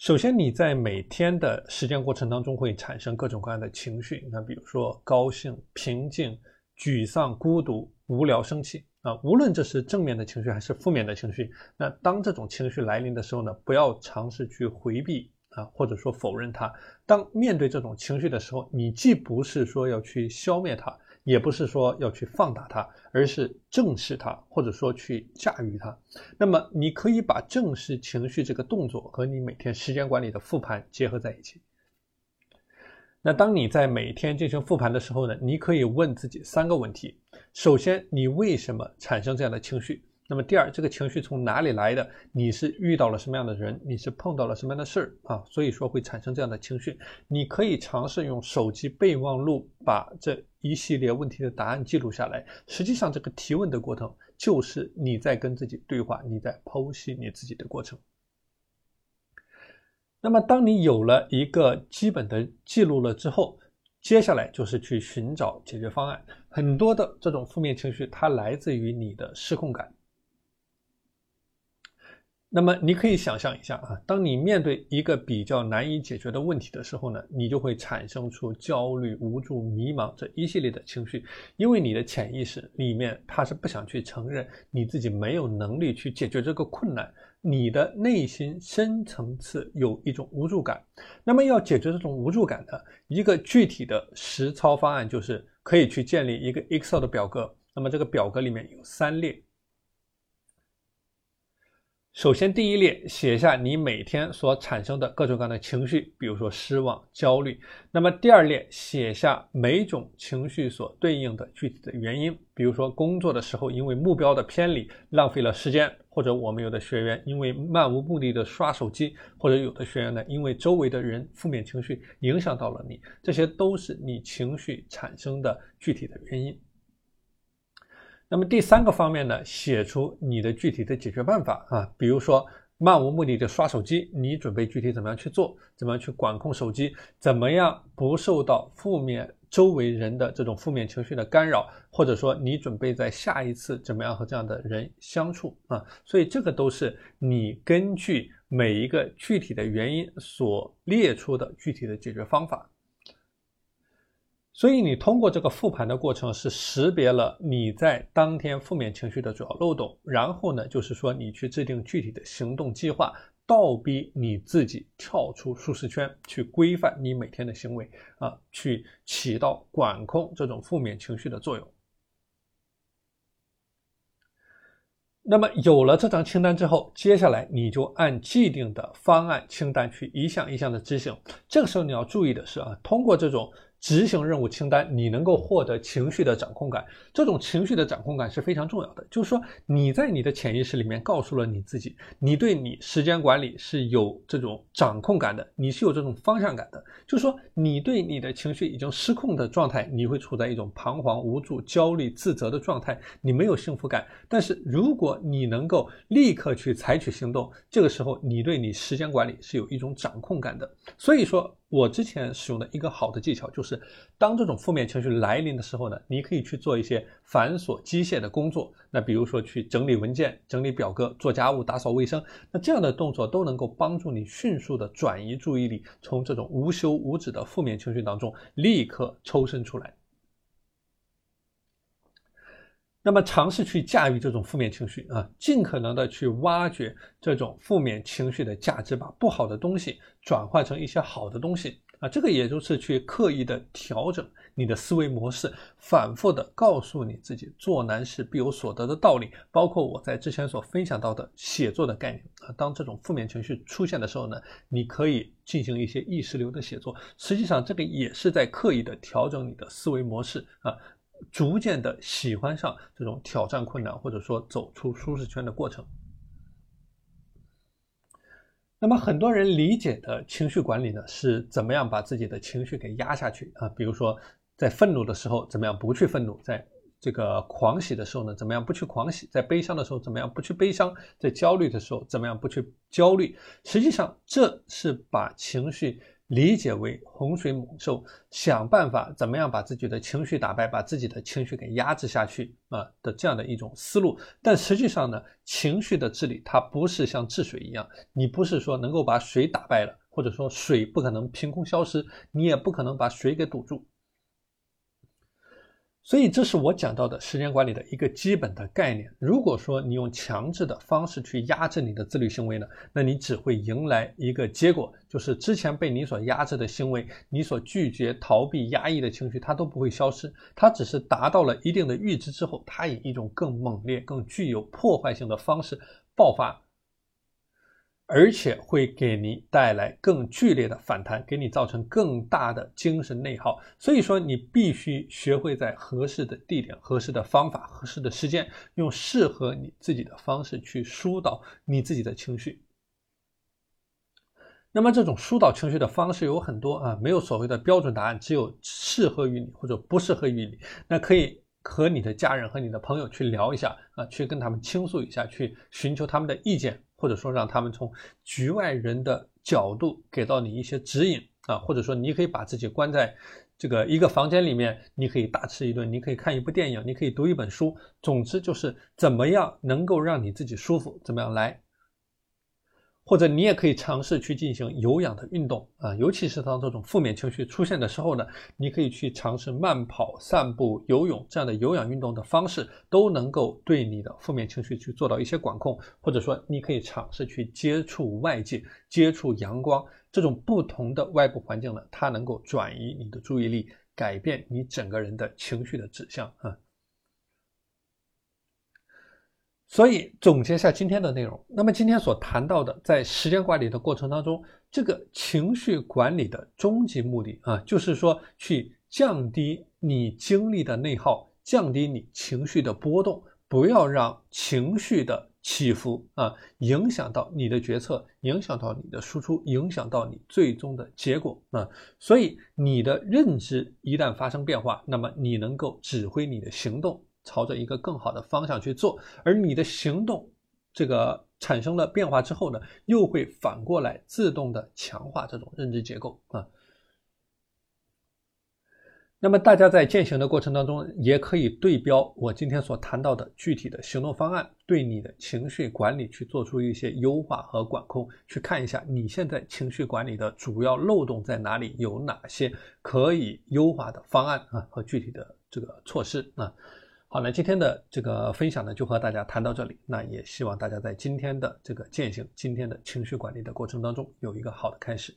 首先，你在每天的实践过程当中会产生各种各样的情绪，那比如说高兴、平静、沮丧、孤独、无聊、生气啊，无论这是正面的情绪还是负面的情绪，那当这种情绪来临的时候呢，不要尝试去回避啊，或者说否认它。当面对这种情绪的时候，你既不是说要去消灭它。也不是说要去放大它，而是正视它，或者说去驾驭它。那么，你可以把正视情绪这个动作和你每天时间管理的复盘结合在一起。那当你在每天进行复盘的时候呢，你可以问自己三个问题：首先，你为什么产生这样的情绪？那么第二，这个情绪从哪里来的？你是遇到了什么样的人？你是碰到了什么样的事儿啊？所以说会产生这样的情绪。你可以尝试用手机备忘录把这一系列问题的答案记录下来。实际上，这个提问的过程就是你在跟自己对话，你在剖析你自己的过程。那么，当你有了一个基本的记录了之后，接下来就是去寻找解决方案。很多的这种负面情绪，它来自于你的失控感。那么你可以想象一下啊，当你面对一个比较难以解决的问题的时候呢，你就会产生出焦虑、无助、迷茫这一系列的情绪，因为你的潜意识里面他是不想去承认你自己没有能力去解决这个困难，你的内心深层次有一种无助感。那么要解决这种无助感的一个具体的实操方案，就是可以去建立一个 Excel 的表格。那么这个表格里面有三列。首先，第一列写下你每天所产生的各种各样的情绪，比如说失望、焦虑。那么第二列写下每种情绪所对应的具体的原因，比如说工作的时候因为目标的偏离浪费了时间，或者我们有的学员因为漫无目的的刷手机，或者有的学员呢因为周围的人负面情绪影响到了你，这些都是你情绪产生的具体的原因。那么第三个方面呢，写出你的具体的解决办法啊，比如说漫无目的的刷手机，你准备具体怎么样去做？怎么样去管控手机？怎么样不受到负面周围人的这种负面情绪的干扰？或者说你准备在下一次怎么样和这样的人相处啊？所以这个都是你根据每一个具体的原因所列出的具体的解决方法。所以你通过这个复盘的过程是识别了你在当天负面情绪的主要漏洞，然后呢，就是说你去制定具体的行动计划，倒逼你自己跳出舒适圈，去规范你每天的行为啊，去起到管控这种负面情绪的作用。那么有了这张清单之后，接下来你就按既定的方案清单去一项一项的执行。这个时候你要注意的是啊，通过这种。执行任务清单，你能够获得情绪的掌控感。这种情绪的掌控感是非常重要的。就是说，你在你的潜意识里面告诉了你自己，你对你时间管理是有这种掌控感的，你是有这种方向感的。就是说，你对你的情绪已经失控的状态，你会处在一种彷徨、无助、焦虑、自责的状态，你没有幸福感。但是，如果你能够立刻去采取行动，这个时候你对你时间管理是有一种掌控感的。所以说。我之前使用的一个好的技巧就是，当这种负面情绪来临的时候呢，你可以去做一些繁琐机械的工作，那比如说去整理文件、整理表格、做家务、打扫卫生，那这样的动作都能够帮助你迅速的转移注意力，从这种无休无止的负面情绪当中立刻抽身出来。那么尝试去驾驭这种负面情绪啊，尽可能的去挖掘这种负面情绪的价值，把不好的东西转换成一些好的东西啊，这个也就是去刻意的调整你的思维模式，反复的告诉你自己做难事必有所得的道理。包括我在之前所分享到的写作的概念啊，当这种负面情绪出现的时候呢，你可以进行一些意识流的写作，实际上这个也是在刻意的调整你的思维模式啊。逐渐的喜欢上这种挑战困难，或者说走出舒适圈的过程。那么很多人理解的情绪管理呢，是怎么样把自己的情绪给压下去啊？比如说在愤怒的时候，怎么样不去愤怒；在这个狂喜的时候呢，怎么样不去狂喜；在悲伤的时候，怎么样不去悲伤；在焦虑的时候，怎么样不去焦虑。实际上，这是把情绪理解为洪水猛兽，想办法怎么样把自己的情绪打败，把自己的情绪给压制下去啊的这样的一种思路。但实际上呢，情绪的治理它不是像治水一样，你不是说能够把水打败了，或者说水不可能凭空消失，你也不可能把水给堵住。所以，这是我讲到的时间管理的一个基本的概念。如果说你用强制的方式去压制你的自律行为呢，那你只会迎来一个结果，就是之前被你所压制的行为，你所拒绝、逃避、压抑的情绪，它都不会消失，它只是达到了一定的阈值之后，它以一种更猛烈、更具有破坏性的方式爆发。而且会给你带来更剧烈的反弹，给你造成更大的精神内耗。所以说，你必须学会在合适的地点、合适的方法、合适的时间，用适合你自己的方式去疏导你自己的情绪。那么，这种疏导情绪的方式有很多啊，没有所谓的标准答案，只有适合于你或者不适合于你。那可以和你的家人和你的朋友去聊一下啊，去跟他们倾诉一下，去寻求他们的意见。或者说让他们从局外人的角度给到你一些指引啊，或者说你可以把自己关在这个一个房间里面，你可以大吃一顿，你可以看一部电影，你可以读一本书，总之就是怎么样能够让你自己舒服，怎么样来。或者你也可以尝试去进行有氧的运动啊，尤其是当这种负面情绪出现的时候呢，你可以去尝试慢跑、散步、游泳这样的有氧运动的方式，都能够对你的负面情绪去做到一些管控。或者说，你可以尝试去接触外界、接触阳光这种不同的外部环境呢，它能够转移你的注意力，改变你整个人的情绪的指向啊。所以总结一下今天的内容，那么今天所谈到的，在时间管理的过程当中，这个情绪管理的终极目的啊，就是说去降低你精力的内耗，降低你情绪的波动，不要让情绪的起伏啊影响到你的决策，影响到你的输出，影响到你最终的结果啊。所以你的认知一旦发生变化，那么你能够指挥你的行动。朝着一个更好的方向去做，而你的行动，这个产生了变化之后呢，又会反过来自动的强化这种认知结构啊。那么大家在践行的过程当中，也可以对标我今天所谈到的具体的行动方案，对你的情绪管理去做出一些优化和管控，去看一下你现在情绪管理的主要漏洞在哪里，有哪些可以优化的方案啊和具体的这个措施啊。好，那今天的这个分享呢，就和大家谈到这里。那也希望大家在今天的这个践行今天的情绪管理的过程当中，有一个好的开始。